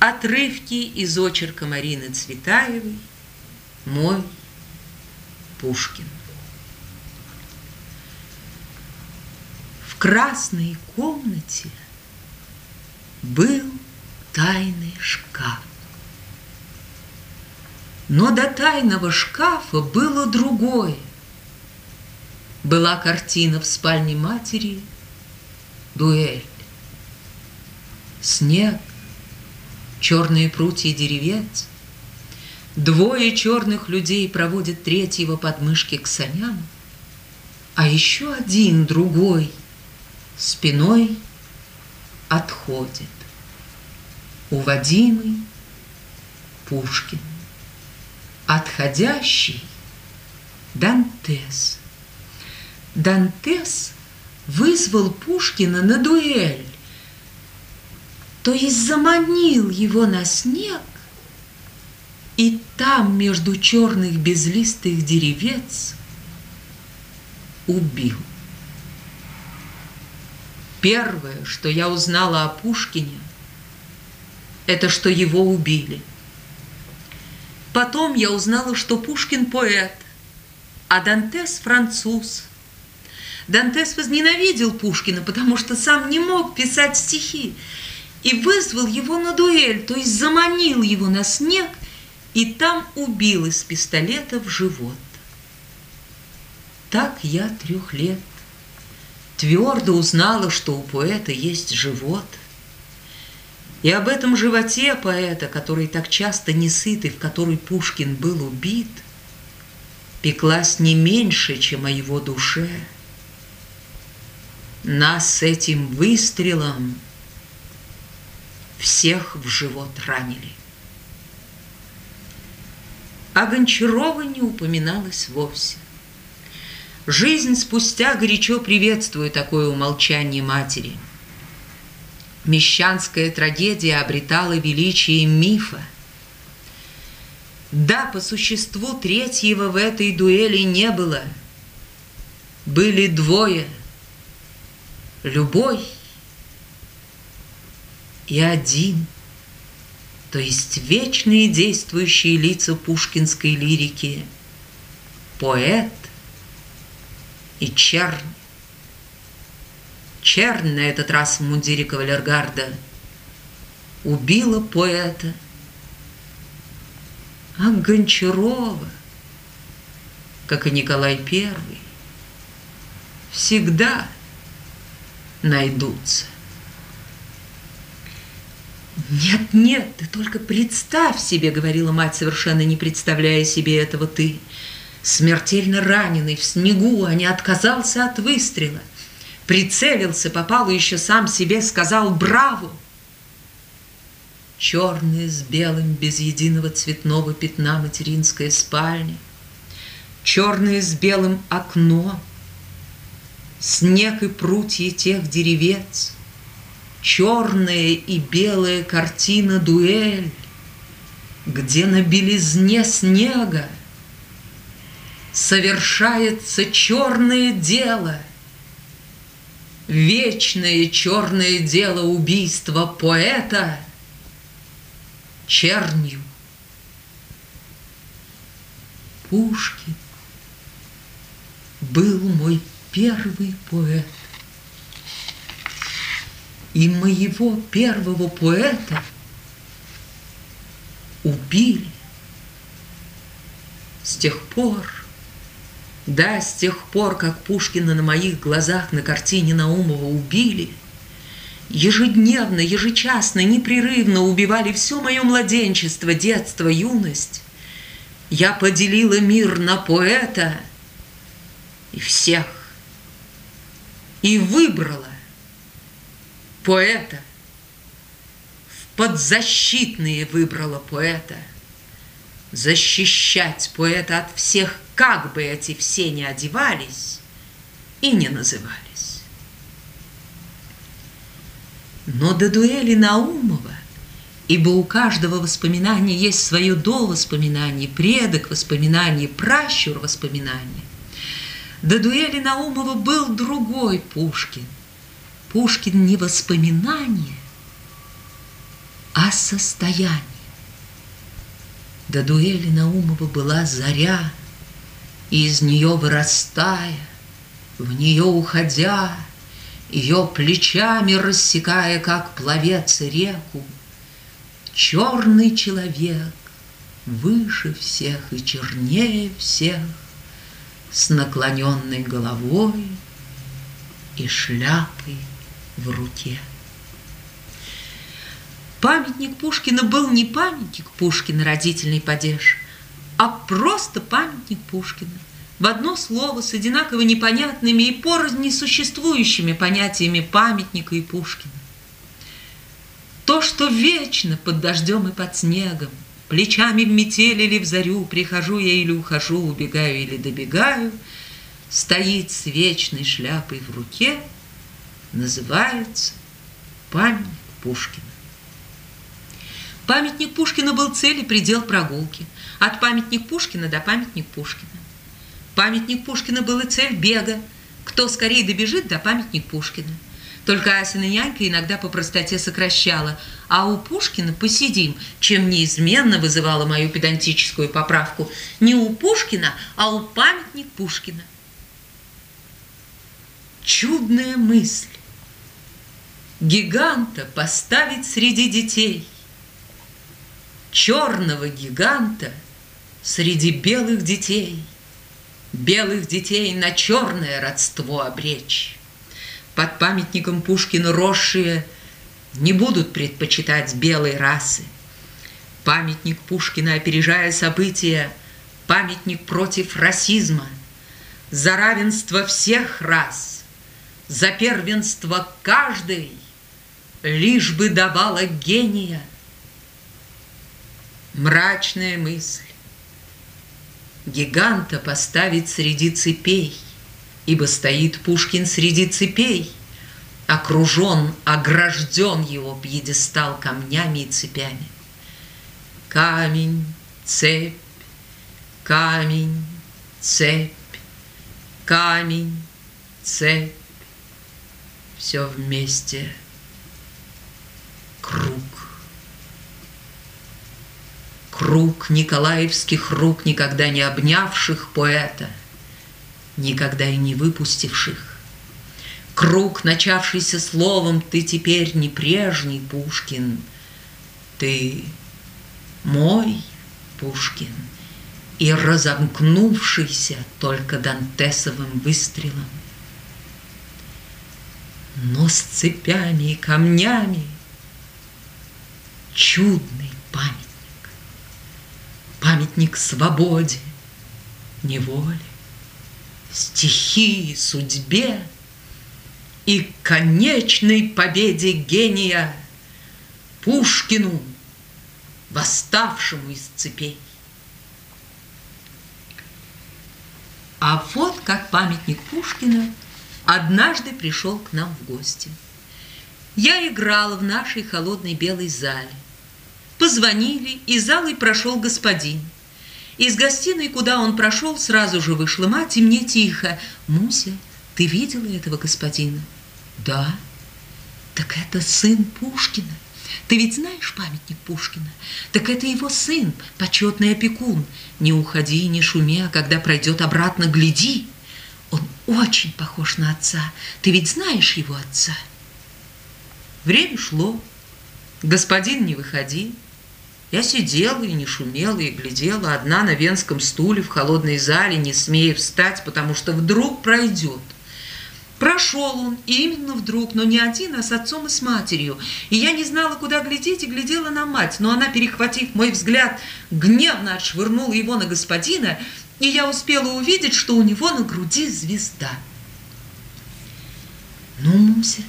Отрывки из очерка Марины Цветаевой «Мой Пушкин». В красной комнате был тайный шкаф. Но до тайного шкафа было другое. Была картина в спальне матери «Дуэль». Снег, черные прутья деревец. Двое черных людей проводят третьего подмышки к саням, а еще один, другой, спиной отходит. Уводимый Пушкин, отходящий Дантес. Дантес вызвал Пушкина на дуэль, то есть заманил его на снег, и там между черных безлистых деревец убил. Первое, что я узнала о Пушкине, это что его убили. Потом я узнала, что Пушкин поэт, а Дантес француз. Дантес возненавидел Пушкина, потому что сам не мог писать стихи и вызвал его на дуэль, то есть заманил его на снег и там убил из пистолета в живот. Так я трех лет твердо узнала, что у поэта есть живот. И об этом животе поэта, который так часто не сыт и в который Пушкин был убит, пеклась не меньше, чем о его душе. Нас с этим выстрелом всех в живот ранили. А Гончарова не упоминалось вовсе. Жизнь спустя горячо приветствует такое умолчание матери. Мещанская трагедия обретала величие мифа. Да, по существу третьего в этой дуэли не было. Были двое. Любой и один, то есть вечные действующие лица пушкинской лирики, поэт и чернь. Чернь на этот раз в мундире кавалергарда убила поэта, а Гончарова, как и Николай Первый, всегда найдутся. «Нет, нет, ты только представь себе», — говорила мать, совершенно не представляя себе этого ты. Смертельно раненый в снегу, а не отказался от выстрела. Прицелился, попал и еще сам себе сказал «Браво!» Черная с белым, без единого цветного пятна материнская спальня, Черное с белым окно, Снег и прутья тех деревец — черная и белая картина дуэль, где на белизне снега совершается черное дело, вечное черное дело убийства поэта чернью. Пушкин был мой первый поэт и моего первого поэта убили. С тех пор, да, с тех пор, как Пушкина на моих глазах на картине Наумова убили, ежедневно, ежечасно, непрерывно убивали все мое младенчество, детство, юность. Я поделила мир на поэта и всех, и выбрала поэта, в подзащитные выбрала поэта, защищать поэта от всех, как бы эти все не одевались и не назывались. Но до дуэли Наумова, ибо у каждого воспоминания есть свое до воспоминания, предок воспоминания, пращур воспоминания, до дуэли Наумова был другой Пушкин, Пушкин не воспоминание, о состоянии. До дуэли Наумова была заря, и из нее вырастая, в нее уходя, ее плечами рассекая, как пловец реку, черный человек, выше всех и чернее всех, с наклоненной головой и шляпой в руке. Памятник Пушкина был не памятник Пушкина, родительный падеж, а просто памятник Пушкина. В одно слово с одинаково непонятными и порознь несуществующими понятиями памятника и Пушкина. То, что вечно под дождем и под снегом, Плечами в метель или в зарю, Прихожу я или ухожу, убегаю или добегаю, Стоит с вечной шляпой в руке, Называется памятник Пушкина. Памятник Пушкина был цель и предел прогулки. От памятник Пушкина до памятник Пушкина. Памятник Пушкина был и цель бега. Кто скорее добежит до памятник Пушкина. Только Асина нянька иногда по простоте сокращала. А у Пушкина посидим, чем неизменно вызывала мою педантическую поправку. Не у Пушкина, а у памятник Пушкина. Чудная мысль. Гиганта поставить среди детей – черного гиганта среди белых детей, белых детей на черное родство обречь. Под памятником Пушкина росшие не будут предпочитать белой расы. Памятник Пушкина, опережая события, памятник против расизма, за равенство всех рас, за первенство каждой, лишь бы давала гения – мрачная мысль. Гиганта поставить среди цепей, Ибо стоит Пушкин среди цепей, Окружен, огражден его пьедестал камнями и цепями. Камень, цепь, камень, цепь, камень, цепь, Все вместе круг круг николаевских рук, никогда не обнявших поэта, никогда и не выпустивших. Круг, начавшийся словом «ты теперь не прежний Пушкин», «ты мой Пушкин», и разомкнувшийся только Дантесовым выстрелом. Но с цепями и камнями чудный память памятник свободе, неволе, стихии, судьбе и конечной победе гения Пушкину, восставшему из цепей. А вот как памятник Пушкина однажды пришел к нам в гости. Я играла в нашей холодной белой зале. Позвонили, и залой прошел господин. Из гостиной, куда он прошел, сразу же вышла мать, и мне тихо. «Муся, ты видела этого господина?» «Да». «Так это сын Пушкина. Ты ведь знаешь памятник Пушкина? Так это его сын, почетный опекун. Не уходи, не шуми, а когда пройдет обратно, гляди. Он очень похож на отца. Ты ведь знаешь его отца?» Время шло. Господин не выходил. Я сидела и не шумела, и глядела одна на венском стуле в холодной зале, не смея встать, потому что вдруг пройдет. Прошел он, и именно вдруг, но не один, а с отцом и с матерью. И я не знала, куда глядеть, и глядела на мать. Но она, перехватив мой взгляд, гневно отшвырнула его на господина, и я успела увидеть, что у него на груди звезда. Ну, Муся,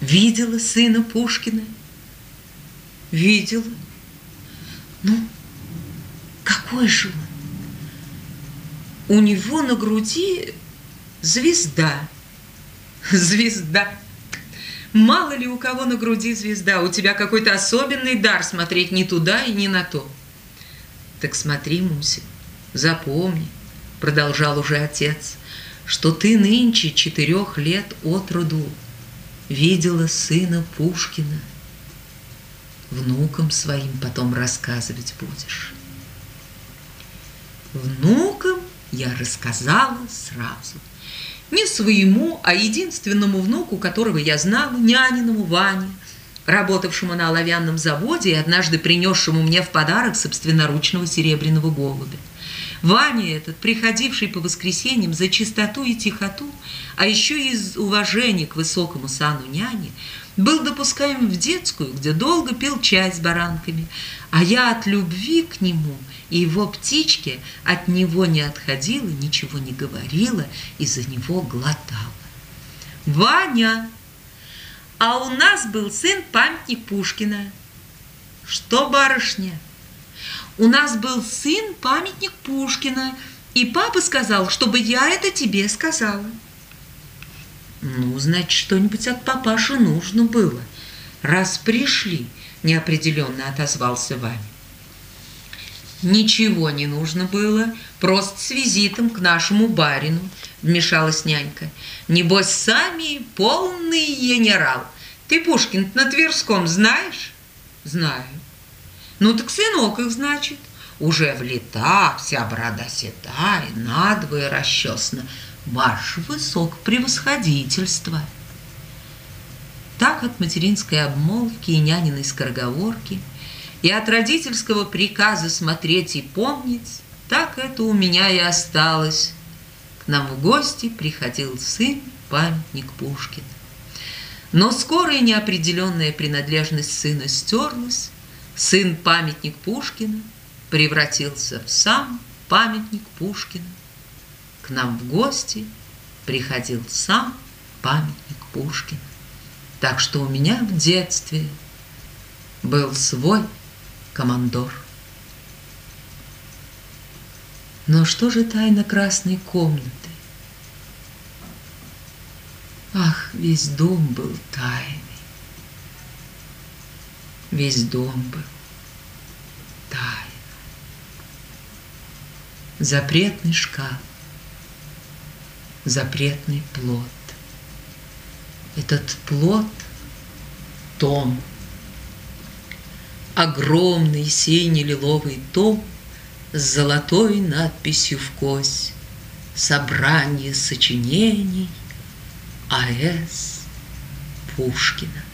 видела сына Пушкина? Видела. Ну, какой же он? У него на груди звезда. Звезда. Мало ли у кого на груди звезда, у тебя какой-то особенный дар смотреть не туда и не на то. Так смотри, Муся, запомни, продолжал уже отец, что ты нынче четырех лет от роду видела сына Пушкина – внукам своим потом рассказывать будешь. Внукам я рассказала сразу. Не своему, а единственному внуку, которого я знала, няниному Ване, работавшему на оловянном заводе и однажды принесшему мне в подарок собственноручного серебряного голубя. Ваня этот, приходивший по воскресеньям за чистоту и тихоту, а еще из уважения к высокому сану няни, был допускаем в детскую, где долго пил чай с баранками, а я от любви к нему и его птичке от него не отходила, ничего не говорила и за него глотала. «Ваня, а у нас был сын памятник Пушкина». «Что, барышня?» «У нас был сын памятник Пушкина, и папа сказал, чтобы я это тебе сказала». Ну, значит, что-нибудь от папаши нужно было. Раз пришли, неопределенно отозвался Ваня. Ничего не нужно было, просто с визитом к нашему барину, вмешалась нянька. Небось, сами полный генерал. Ты Пушкин на Тверском знаешь? Знаю. Ну так сынок их, значит. Уже в летах, вся борода седая, надвое расчесана. Ваше высокопревосходительство. Так от материнской обмолвки и няниной скороговорки, и от родительского приказа смотреть и помнить, так это у меня и осталось. К нам в гости приходил сын, памятник Пушкина. Но скоро и неопределенная принадлежность сына стерлась, сын памятник Пушкина превратился в сам памятник Пушкина к нам в гости приходил сам памятник Пушкина. Так что у меня в детстве был свой командор. Но что же тайна красной комнаты? Ах, весь дом был тайный. Весь дом был тайный. Запретный шкаф, запретный плод. Этот плод – том. Огромный синий-лиловый том с золотой надписью в кость. Собрание сочинений А.С. Пушкина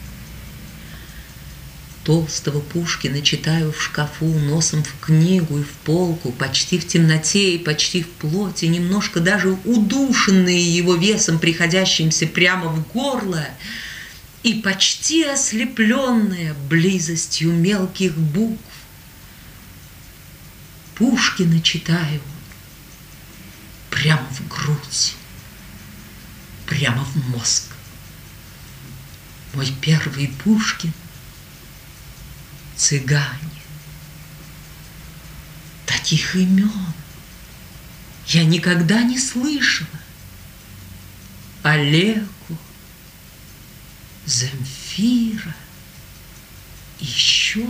толстого Пушкина читаю в шкафу, носом в книгу и в полку, почти в темноте и почти в плоти, немножко даже удушенные его весом, приходящимся прямо в горло, и почти ослепленная близостью мелких букв. Пушкина читаю прямо в грудь, прямо в мозг. Мой первый Пушкин — цыгане. Таких имен я никогда не слышала. Олегу, Земфира, еще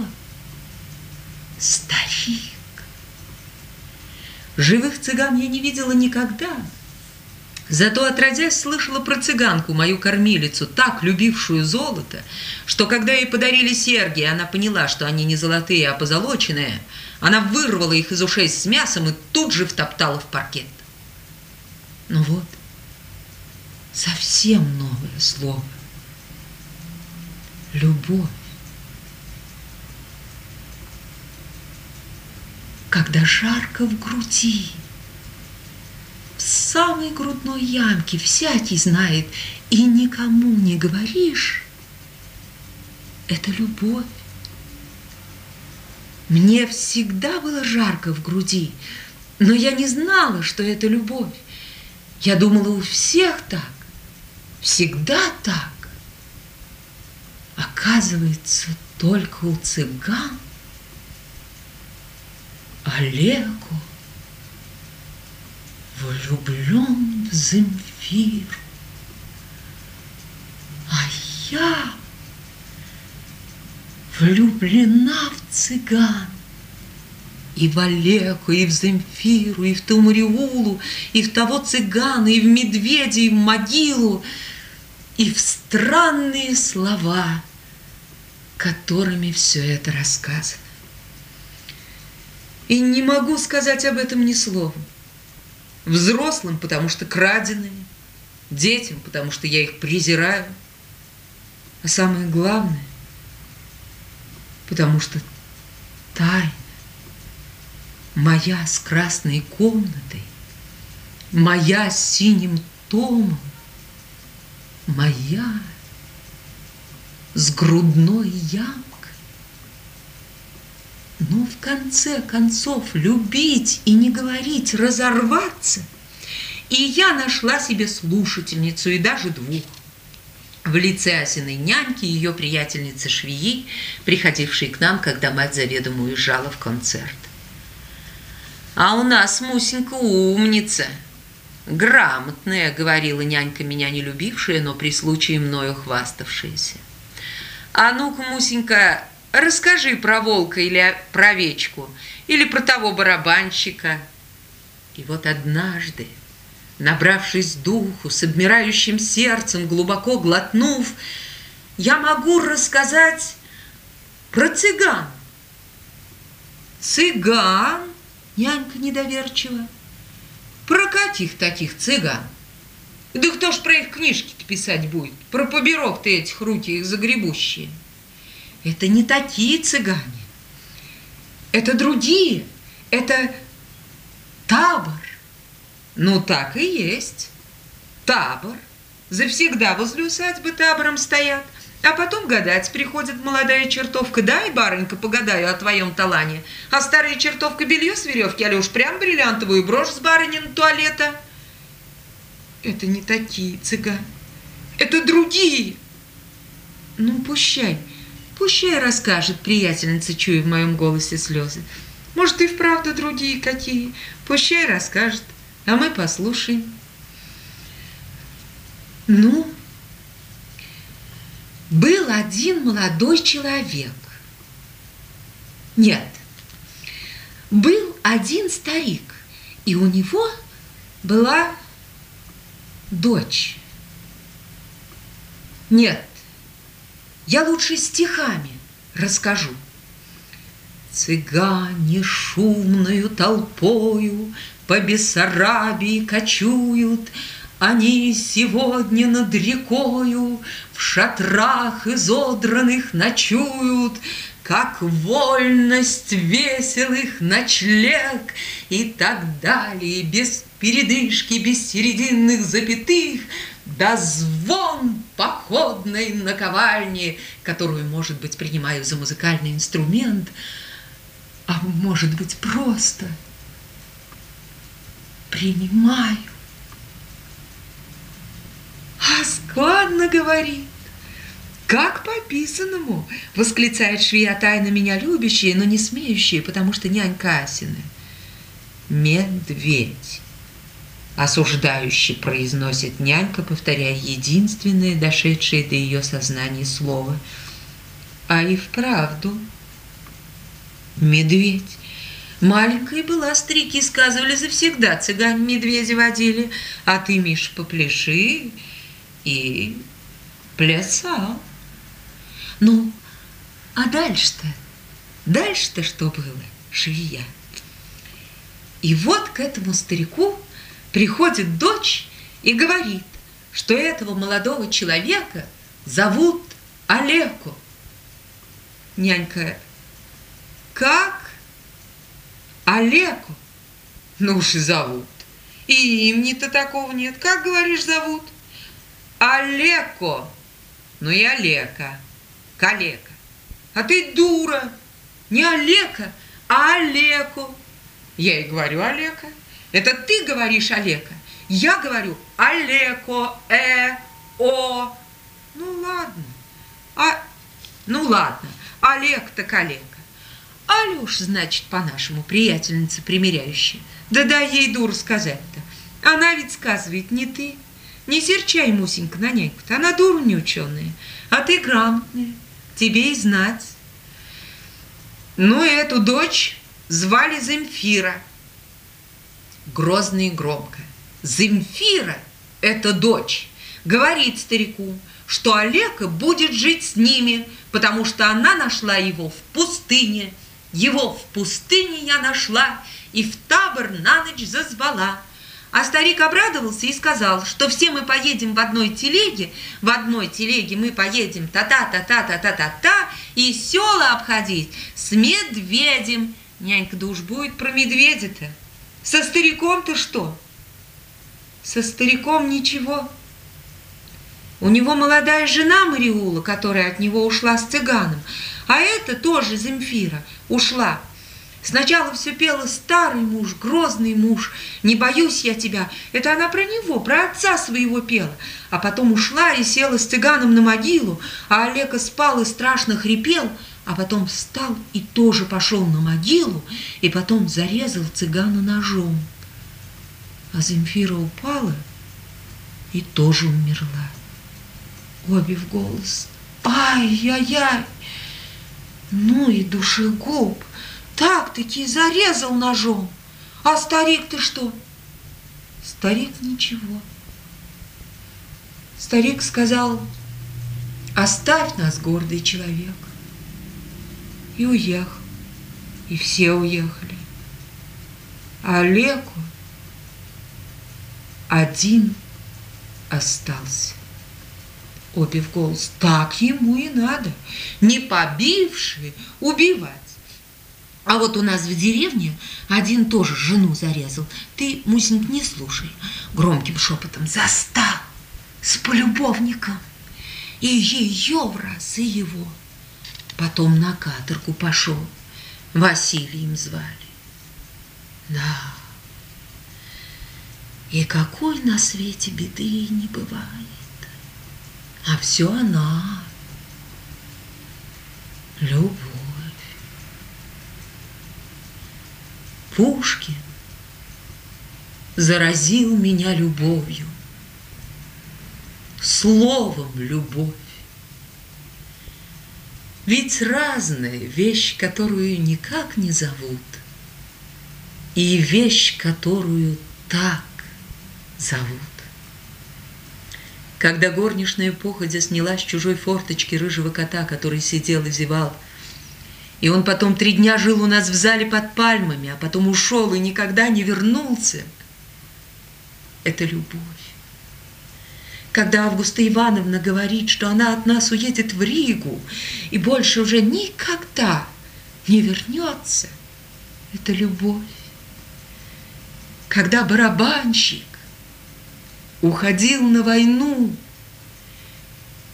старик. Живых цыган я не видела никогда, Зато, отродясь, слышала про цыганку, мою кормилицу, так любившую золото, что когда ей подарили серьги, она поняла, что они не золотые, а позолоченные, она вырвала их из ушей с мясом и тут же втоптала в паркет. Ну вот, совсем новое слово. Любовь. Когда жарко в груди, в самой грудной ямке всякий знает, и никому не говоришь, это любовь. Мне всегда было жарко в груди, но я не знала, что это любовь. Я думала, у всех так, всегда так. Оказывается, только у цыган Олегу влюблен в Земфиру. А я влюблена в цыган. И в Олегу, и в Земфиру, и в ту Мариулу, и в того цыгана, и в медведя, и в могилу, и в странные слова, которыми все это рассказано. И не могу сказать об этом ни слова. Взрослым, потому что крадеными, детям, потому что я их презираю, а самое главное, потому что тайна моя с красной комнатой, моя с синим томом, моя с грудной ямкой. Но в конце концов любить и не говорить, разорваться. И я нашла себе слушательницу, и даже двух. В лице Асиной няньки и ее приятельницы швеи, приходившей к нам, когда мать заведомо уезжала в концерт. А у нас Мусенька умница, грамотная, говорила нянька, меня не любившая, но при случае мною хваставшаяся. А ну-ка, Мусенька, расскажи про волка или про овечку, или про того барабанщика. И вот однажды, набравшись духу, с обмирающим сердцем, глубоко глотнув, я могу рассказать про цыган. Цыган? Нянька недоверчиво. Про каких таких цыган? Да кто ж про их книжки-то писать будет? Про поберок ты этих руки их загребущие. Это не такие цыгане. Это другие. Это табор. Ну, так и есть. Табор. Завсегда возле усадьбы табором стоят – а потом гадать приходит молодая чертовка. Дай, барынька, погадаю о твоем талане. А старая чертовка белье с веревки, а уж прям бриллиантовую брошь с барынин туалета. Это не такие цыгане. Это другие. Ну, пущай, пущай расскажет приятельница, чуя в моем голосе слезы. Может, и вправду другие какие. Пущай расскажет, а мы послушаем. Ну, был один молодой человек. Нет, был один старик, и у него была дочь. Нет, я лучше стихами расскажу. Цыгане шумную толпою по Бессарабии кочуют, они сегодня над рекою В шатрах изодранных ночуют, Как вольность веселых ночлег И так далее, без передышки, без серединных запятых, Да звон походной наковальни, Которую, может быть, принимаю за музыкальный инструмент, А может быть, просто принимаю. А складно говорит. Как по писанному, восклицает швея тайно меня любящие, но не смеющие, потому что нянька Асины. Медведь. Осуждающий произносит нянька, повторяя единственное, дошедшее до ее сознания слово. А и вправду. Медведь. Маленькая была, старики сказывали, завсегда цыгане медведя водили. А ты, Миш, попляши, и плясал. Ну, а дальше-то, дальше-то что было, швея? И вот к этому старику приходит дочь и говорит, что этого молодого человека зовут Олеко. Нянька, как? Олеко? Ну уж и зовут. И имени-то такого нет. Как, говоришь, зовут? Олеко. Ну и Олека. Калека. А ты дура. Не Олека, а Олеко. Я и говорю Олека. Это ты говоришь Олека. Я говорю Олеко, э, о. Ну ладно. А, ну ладно. Олег-то калека. Алюш, значит, по-нашему, приятельница примиряющая. Да дай ей дур сказать-то. Она ведь сказывает, не ты. Не серчай, Мусенька, на няньку-то, она дура не ученая, а ты грамотная, тебе и знать. Ну, эту дочь звали Земфира. Грозно и громко. Земфира – это дочь. Говорит старику, что Олега будет жить с ними, потому что она нашла его в пустыне. Его в пустыне я нашла и в табор на ночь зазвала. А старик обрадовался и сказал, что все мы поедем в одной телеге, в одной телеге мы поедем та-та-та-та-та-та-та-та и села обходить с медведем. Нянька, да уж будет про медведя-то. Со стариком-то что? Со стариком ничего. У него молодая жена Мариула, которая от него ушла с цыганом, а это тоже Земфира ушла. Сначала все пела «Старый муж, грозный муж, не боюсь я тебя». Это она про него, про отца своего пела. А потом ушла и села с цыганом на могилу, а Олега спал и страшно хрипел, а потом встал и тоже пошел на могилу, и потом зарезал цыгана ножом. А Земфира упала и тоже умерла. Обе в голос. Ай-яй-яй! Ну и душегуб! Так-таки зарезал ножом. А старик-то что? Старик ничего. Старик сказал, оставь нас, гордый человек. И уехал. И все уехали. А Олегу один остался. Обе в голос. Так ему и надо. Не побивший убивать. А вот у нас в деревне один тоже жену зарезал. Ты, Мусеньк, не слушай. Громким шепотом застал с полюбовником. И ее в раз, и его. Потом на каторгу пошел. Василием звали. Да. И какой на свете беды не бывает. А все она. Любовь. Пушкин заразил меня любовью, словом любовь. Ведь разная вещь, которую никак не зовут, и вещь, которую так зовут. Когда горничная походя сняла с чужой форточки рыжего кота, который сидел и зевал, и он потом три дня жил у нас в зале под пальмами, а потом ушел и никогда не вернулся. Это любовь. Когда Августа Ивановна говорит, что она от нас уедет в Ригу и больше уже никогда не вернется, это любовь. Когда барабанщик уходил на войну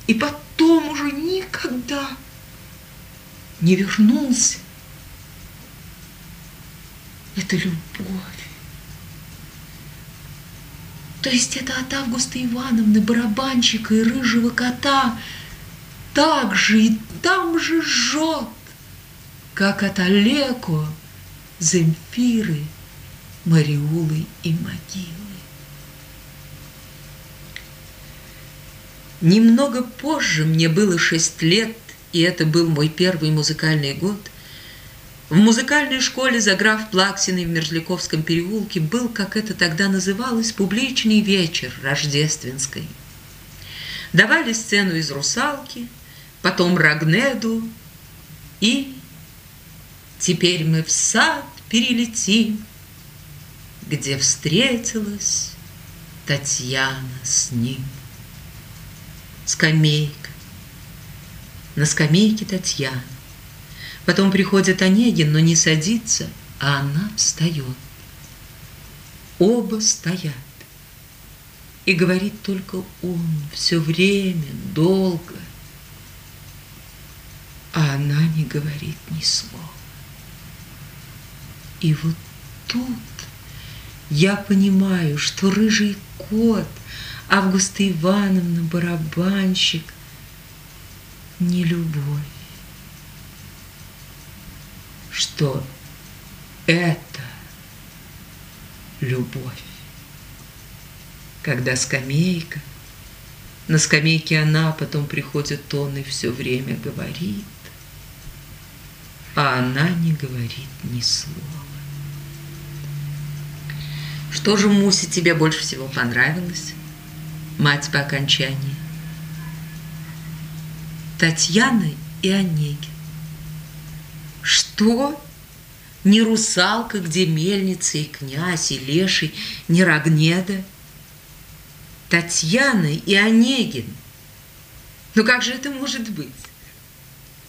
и потом уже никогда не вернулся. Это любовь. То есть это от Августа Ивановны, барабанщика и рыжего кота так же и там же жжет, как от Олеко, Земфиры, Мариулы и могилы. Немного позже, мне было шесть лет, и это был мой первый музыкальный год, в музыкальной школе Заграф Плаксиной в Мерзляковском переулке был, как это тогда называлось, публичный вечер рождественской. Давали сцену из «Русалки», потом «Рагнеду» и «Теперь мы в сад перелетим», где встретилась Татьяна с ним. Скамейка, на скамейке Татьяна. Потом приходит Онегин, но не садится, а она встает. Оба стоят. И говорит только он все время, долго. А она не говорит ни слова. И вот тут я понимаю, что рыжий кот, Августа Ивановна, барабанщик, не любовь, что это любовь. Когда скамейка, на скамейке она, потом приходит он и все время говорит, а она не говорит ни слова. Что же, Муся, тебе больше всего понравилось? Мать по окончании. Татьяна и Онегин. Что? Не русалка, где мельница и князь, и леший, не Рогнеда? Татьяна и Онегин. Ну как же это может быть?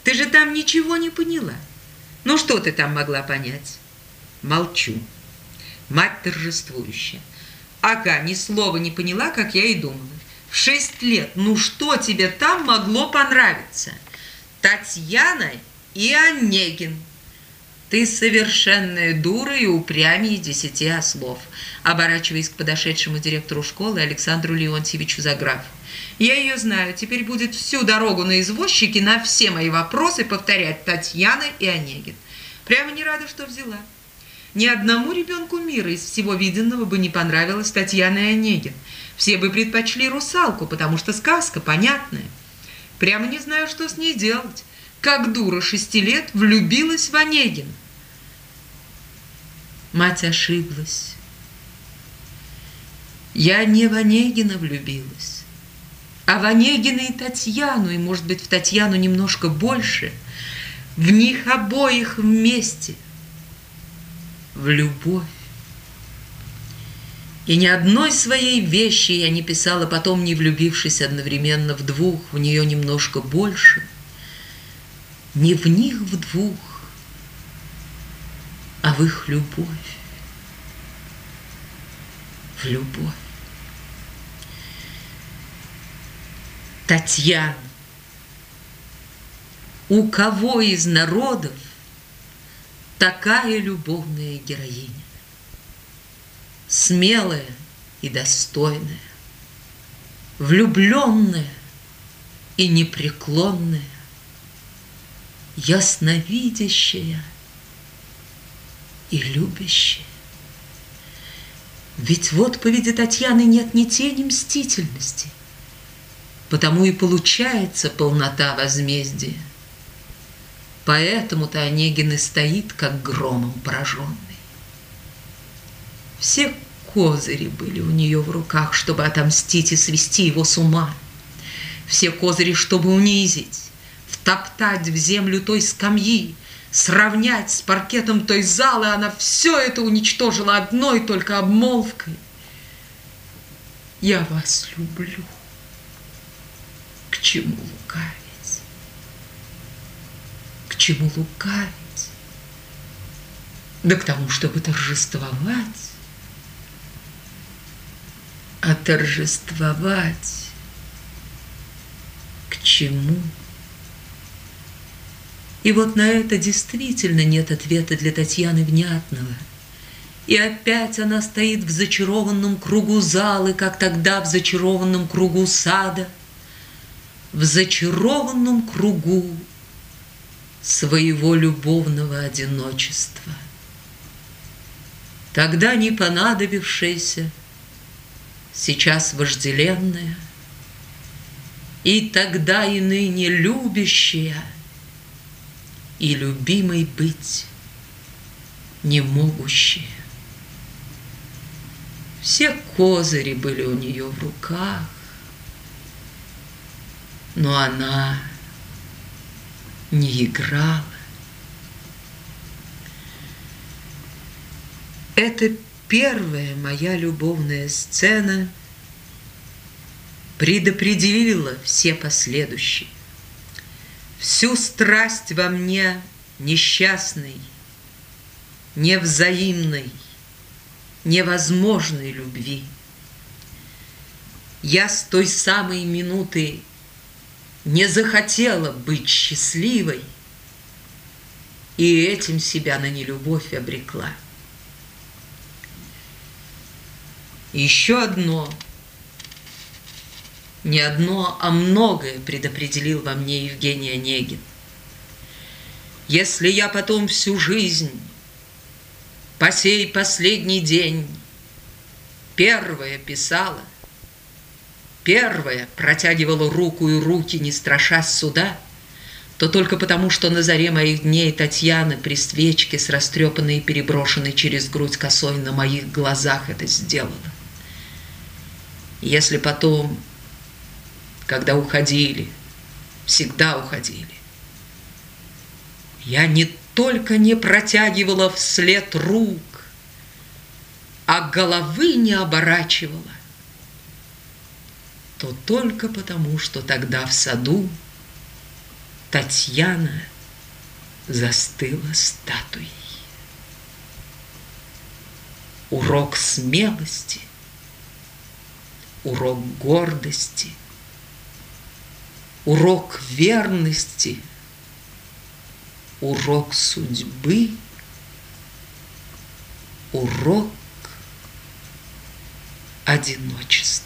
Ты же там ничего не поняла. Ну что ты там могла понять? Молчу. Мать торжествующая. Ага, ни слова не поняла, как я и думала. В шесть лет. Ну что тебе там могло понравиться? Татьяна и Онегин. Ты совершенная дура и упрямее десяти ослов. Оборачиваясь к подошедшему директору школы Александру Леонтьевичу Заграфу. Я ее знаю. Теперь будет всю дорогу на извозчике на все мои вопросы повторять Татьяна и Онегин. Прямо не рада, что взяла. Ни одному ребенку мира из всего виденного бы не понравилась Татьяна и Онегин. Все бы предпочли русалку, потому что сказка понятная. Прямо не знаю, что с ней делать. Как дура шести лет влюбилась в Онегин. Мать ошиблась. Я не в Онегина влюбилась, а в Онегина и Татьяну, и, может быть, в Татьяну немножко больше, в них обоих вместе – в любовь. И ни одной своей вещи я не писала потом, не влюбившись одновременно в двух, в нее немножко больше. Не в них в двух, а в их любовь. В любовь. Татьяна, у кого из народов такая любовная героиня. Смелая и достойная, влюбленная и непреклонная, ясновидящая и любящая. Ведь в отповеди Татьяны нет ни тени мстительности, потому и получается полнота возмездия. Поэтому-то Онегин и стоит, как громом пораженный. Все козыри были у нее в руках, чтобы отомстить и свести его с ума. Все козыри, чтобы унизить, втоптать в землю той скамьи, сравнять с паркетом той залы, она все это уничтожила одной только обмолвкой. Я вас люблю. К чему лукавить? К чему лукавить? Да к тому, чтобы торжествовать. А торжествовать к чему? И вот на это действительно нет ответа для Татьяны внятного. И опять она стоит в зачарованном кругу залы, как тогда в зачарованном кругу сада, в зачарованном кругу своего любовного одиночества. Тогда не понадобившееся, сейчас вожделенное, и тогда и ныне любящая, и любимой быть не могущая. Все козыри были у нее в руках, но она не играла. Это первая моя любовная сцена предопределила все последующие. Всю страсть во мне несчастной, невзаимной, невозможной любви. Я с той самой минуты не захотела быть счастливой и этим себя на нелюбовь обрекла. Еще одно, не одно, а многое предопределил во мне Евгений Онегин. Если я потом всю жизнь, по сей последний день, первое писала – первая протягивала руку и руки, не страшась суда, то только потому, что на заре моих дней Татьяна при свечке с растрепанной и переброшенной через грудь косой на моих глазах это сделала. Если потом, когда уходили, всегда уходили. Я не только не протягивала вслед рук, а головы не оборачивала, то только потому, что тогда в саду Татьяна застыла статуей. Урок смелости, урок гордости, урок верности, урок судьбы, урок одиночества.